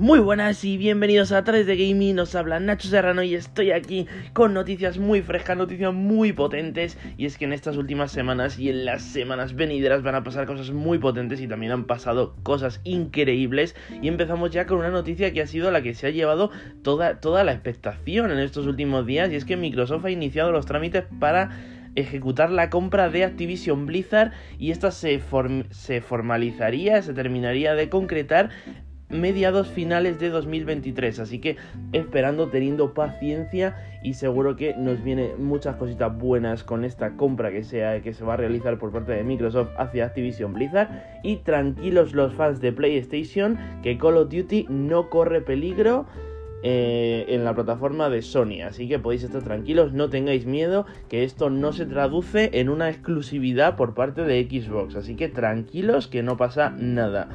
Muy buenas y bienvenidos a 3 de Gaming, nos habla Nacho Serrano y estoy aquí con noticias muy frescas, noticias muy potentes. Y es que en estas últimas semanas y en las semanas venideras van a pasar cosas muy potentes y también han pasado cosas increíbles. Y empezamos ya con una noticia que ha sido la que se ha llevado toda, toda la expectación en estos últimos días. Y es que Microsoft ha iniciado los trámites para ejecutar la compra de Activision Blizzard. Y esta se, se formalizaría, se terminaría de concretar mediados finales de 2023. Así que esperando, teniendo paciencia y seguro que nos viene muchas cositas buenas con esta compra que, sea, que se va a realizar por parte de Microsoft hacia Activision Blizzard. Y tranquilos los fans de PlayStation que Call of Duty no corre peligro. Eh, en la plataforma de Sony. Así que podéis estar tranquilos, no tengáis miedo, que esto no se traduce en una exclusividad por parte de Xbox. Así que tranquilos, que no pasa nada.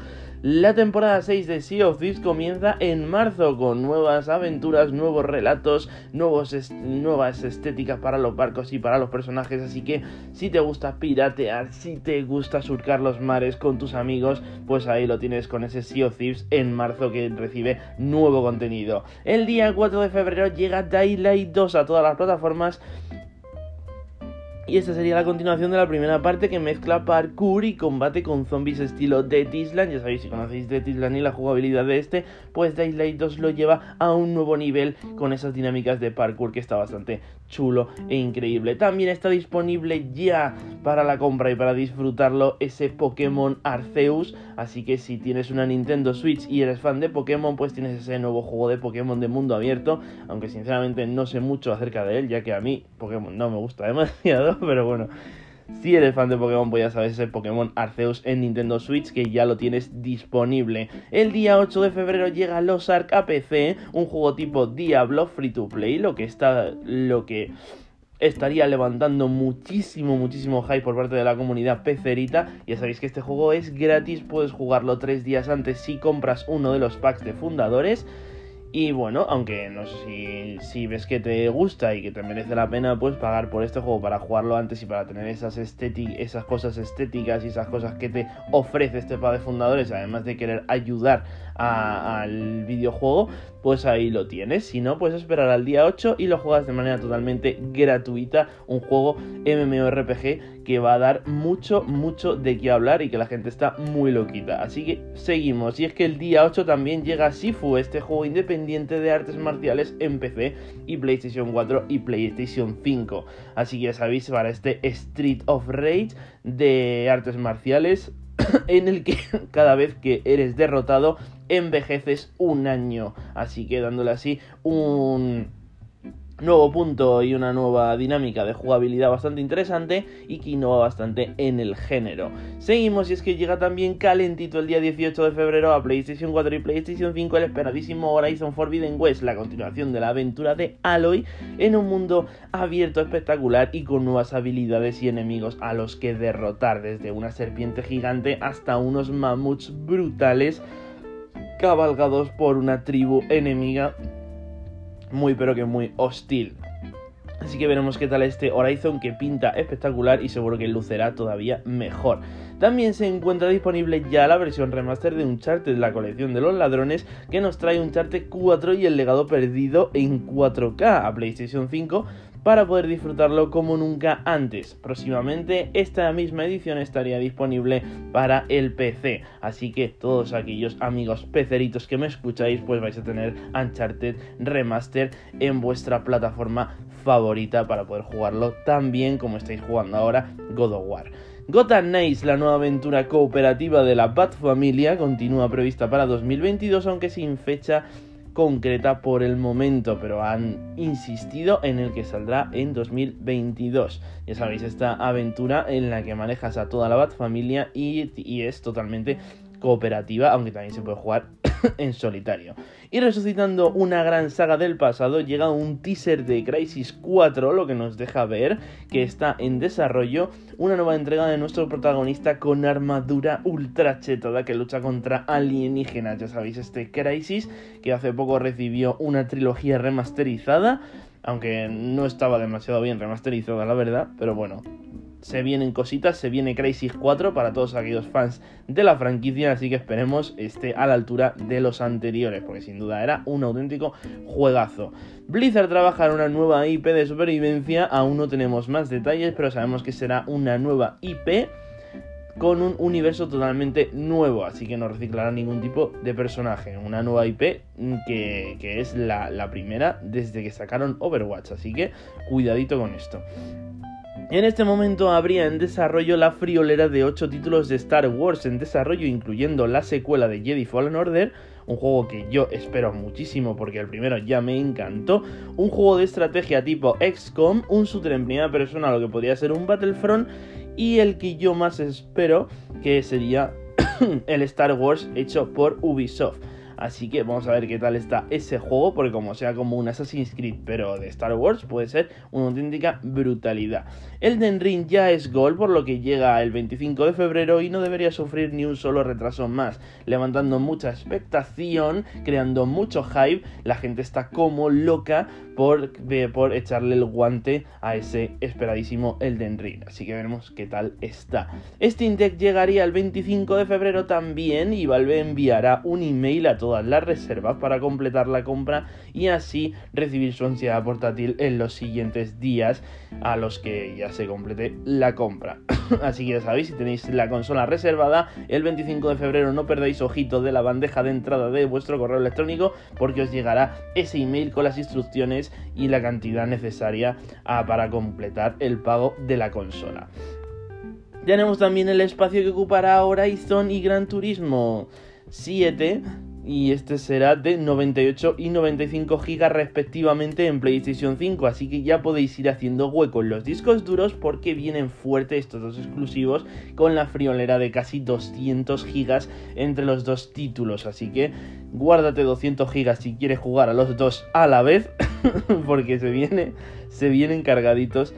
La temporada 6 de Sea of Thieves comienza en marzo con nuevas aventuras, nuevos relatos, nuevos nuevas estéticas para los barcos y para los personajes. Así que si te gusta piratear, si te gusta surcar los mares con tus amigos, pues ahí lo tienes con ese Sea of Thieves en marzo que recibe nuevo contenido. El día 4 de febrero llega Daylight 2 a todas las plataformas y esta sería la continuación de la primera parte que mezcla parkour y combate con zombies estilo Dead Island. Ya sabéis, si conocéis Dead Island y la jugabilidad de este, pues Daylight 2 lo lleva a un nuevo nivel con esas dinámicas de parkour que está bastante chulo e increíble. También está disponible ya para la compra y para disfrutarlo ese Pokémon Arceus. Así que si tienes una Nintendo Switch y eres fan de Pokémon, pues tienes ese nuevo juego de Pokémon de mundo abierto. Aunque sinceramente no sé mucho acerca de él, ya que a mí Pokémon no me gusta demasiado. pero bueno. Si eres fan de Pokémon, pues ya sabes ese Pokémon Arceus en Nintendo Switch que ya lo tienes disponible. El día 8 de febrero llega Los Ark a PC, un juego tipo Diablo free to play, lo que está lo que estaría levantando muchísimo, muchísimo hype por parte de la comunidad pecerita. Ya sabéis que este juego es gratis, puedes jugarlo tres días antes si compras uno de los packs de fundadores. Y bueno, aunque no sé si, ves que te gusta y que te merece la pena, pues pagar por este juego para jugarlo antes y para tener esas, esas cosas estéticas y esas cosas que te ofrece este par de fundadores, además de querer ayudar al videojuego, pues ahí lo tienes. Si no, puedes esperar al día 8 y lo juegas de manera totalmente gratuita. Un juego MMORPG que va a dar mucho, mucho de qué hablar y que la gente está muy loquita. Así que seguimos. Y es que el día 8 también llega Sifu, este juego independiente de artes marciales en PC y PlayStation 4 y PlayStation 5. Así que ya sabéis, para este Street of Rage de artes marciales en el que cada vez que eres derrotado envejeces un año. Así que dándole así un nuevo punto y una nueva dinámica de jugabilidad bastante interesante y que innova bastante en el género. Seguimos y es que llega también calentito el día 18 de febrero a PlayStation 4 y PlayStation 5 el esperadísimo Horizon Forbidden West, la continuación de la aventura de Aloy en un mundo abierto espectacular y con nuevas habilidades y enemigos a los que derrotar, desde una serpiente gigante hasta unos mamuts brutales cabalgados por una tribu enemiga muy pero que muy hostil. Así que veremos qué tal este Horizon que pinta espectacular y seguro que lucerá todavía mejor. También se encuentra disponible ya la versión remaster de Uncharted, la colección de los ladrones, que nos trae Uncharted 4 y el legado perdido en 4K a PlayStation 5 para poder disfrutarlo como nunca antes. Próximamente esta misma edición estaría disponible para el PC, así que todos aquellos amigos peceritos que me escucháis pues vais a tener Uncharted Remaster en vuestra plataforma favorita para poder jugarlo tan bien como estáis jugando ahora God of War. Gotham Knights, la nueva aventura cooperativa de la Bat Familia, continúa prevista para 2022, aunque sin fecha concreta por el momento, pero han insistido en el que saldrá en 2022. Ya sabéis, esta aventura en la que manejas a toda la Bat familia y, y es totalmente cooperativa, aunque también se puede jugar en solitario. Y resucitando una gran saga del pasado, llega un teaser de Crisis 4, lo que nos deja ver que está en desarrollo una nueva entrega de nuestro protagonista con armadura ultra chetada que lucha contra alienígenas. Ya sabéis, este Crisis que hace poco recibió una trilogía remasterizada, aunque no estaba demasiado bien remasterizada, la verdad, pero bueno, se vienen cositas, se viene Crisis 4 para todos aquellos fans de la franquicia, así que esperemos esté a la altura de los anteriores, porque sin duda era un auténtico juegazo. Blizzard trabaja en una nueva IP de supervivencia, aún no tenemos más detalles, pero sabemos que será una nueva IP con un universo totalmente nuevo, así que no reciclará ningún tipo de personaje. Una nueva IP que, es la, la primera desde que sacaron Overwatch, así que cuidadito con esto. En este momento habría en desarrollo la friolera de 8 títulos de Star Wars en desarrollo, incluyendo la secuela de Jedi Fallen Order, un juego que yo espero muchísimo porque el primero ya me encantó, un juego de estrategia tipo XCOM, un shooter en primera persona, lo que podría ser un Battlefront, y el que yo más espero, que sería el Star Wars hecho por Ubisoft. Así que vamos a ver qué tal está ese juego, porque como sea como un Assassin's Creed, pero de Star Wars, puede ser una auténtica brutalidad. Elden Ring ya es gol, por lo que llega el 25 de febrero y no debería sufrir ni un solo retraso más, levantando mucha expectación, creando mucho hype. La gente está como loca por, por echarle el guante a ese esperadísimo Elden Ring. Así que veremos qué tal está. Steam Deck llegaría el 25 de febrero también y Valve enviará un email a todas las reservas para completar la compra y así recibir su ansiedad portátil en los siguientes días a los que ya se complete la compra. así que ya sabéis, si tenéis la consola reservada, el 25 de febrero no perdáis ojito de la bandeja de entrada de vuestro correo electrónico porque os llegará ese email con las instrucciones y la cantidad necesaria ah, para completar el pago de la consola. Tenemos también el espacio que ocupará Horizon y Gran Turismo 7 y este será de 98 y 95 GB respectivamente en PlayStation 5, así que ya podéis ir haciendo hueco en los discos duros porque vienen fuertes estos dos exclusivos con la friolera de casi 200 GB entre los dos títulos, así que guárdate 200 GB si quieres jugar a los dos a la vez porque se se vienen cargaditos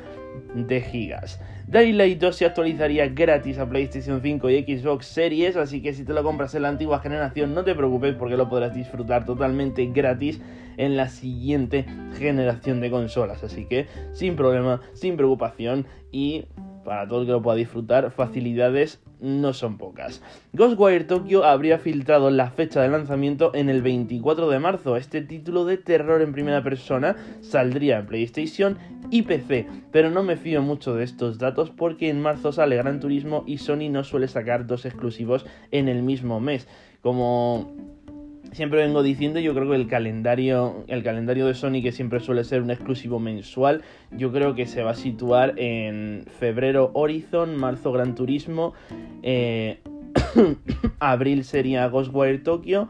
de gigas. Daylight 2 se actualizaría gratis a PlayStation 5 y Xbox Series, así que si te lo compras en la antigua generación no te preocupes porque lo podrás disfrutar totalmente gratis en la siguiente generación de consolas, así que sin problema, sin preocupación y para todo el que lo pueda disfrutar, facilidades no son pocas. Ghostwire Tokyo habría filtrado la fecha de lanzamiento en el 24 de marzo. Este título de terror en primera persona saldría en PlayStation y PC, pero no me fío mucho de estos datos porque en marzo sale Gran Turismo y Sony no suele sacar dos exclusivos en el mismo mes. Como siempre vengo diciendo, yo creo que el calendario, el calendario de Sony, que siempre suele ser un exclusivo mensual, yo creo que se va a situar en febrero Horizon, marzo Gran Turismo, eh, abril sería Ghostwire Tokyo,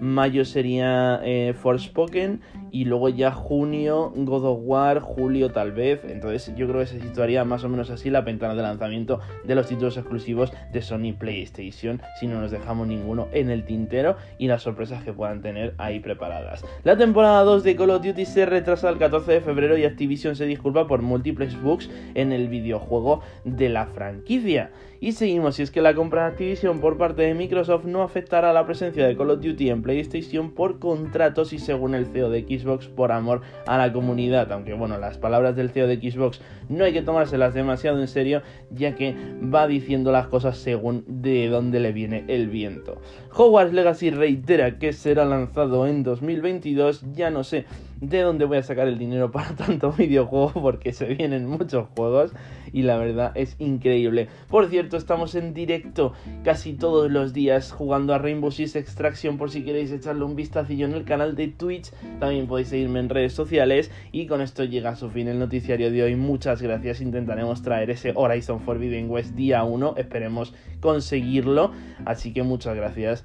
mayo sería eh, Forspoken y luego ya junio God of War, julio tal vez. Entonces yo creo que se situaría más o menos así la ventana de lanzamiento de los títulos exclusivos de Sony PlayStation si no nos dejamos ninguno en el tintero y las sorpresas que puedan tener ahí preparadas. La temporada 2 de Call of Duty se retrasa el 14 de febrero y Activision se disculpa por múltiples bugs en el videojuego de la franquicia. Y seguimos, y es que la compra de Activision por parte de Microsoft no afectará la presencia de Call of Duty en PlayStation por contratos y según el CEO de Xbox por amor a la comunidad. Aunque bueno, las palabras del CEO de Xbox no hay que tomárselas demasiado en serio, ya que va diciendo las cosas según de dónde le viene el viento. Hogwarts Legacy reitera que será lanzado en 2022, ya no sé de dónde voy a sacar el dinero para tanto videojuego porque se vienen muchos juegos y la verdad es increíble. Por cierto, estamos en directo casi todos los días jugando a Rainbow Six Extraction por si queréis echarle un vistacillo en el canal de Twitch. También podéis seguirme en redes sociales y con esto llega a su fin el noticiario de hoy. Muchas gracias. Intentaremos traer ese Horizon Forbidden West día 1. Esperemos conseguirlo. Así que muchas gracias.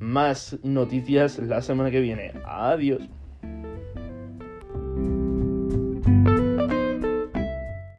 Más noticias la semana que viene. Adiós.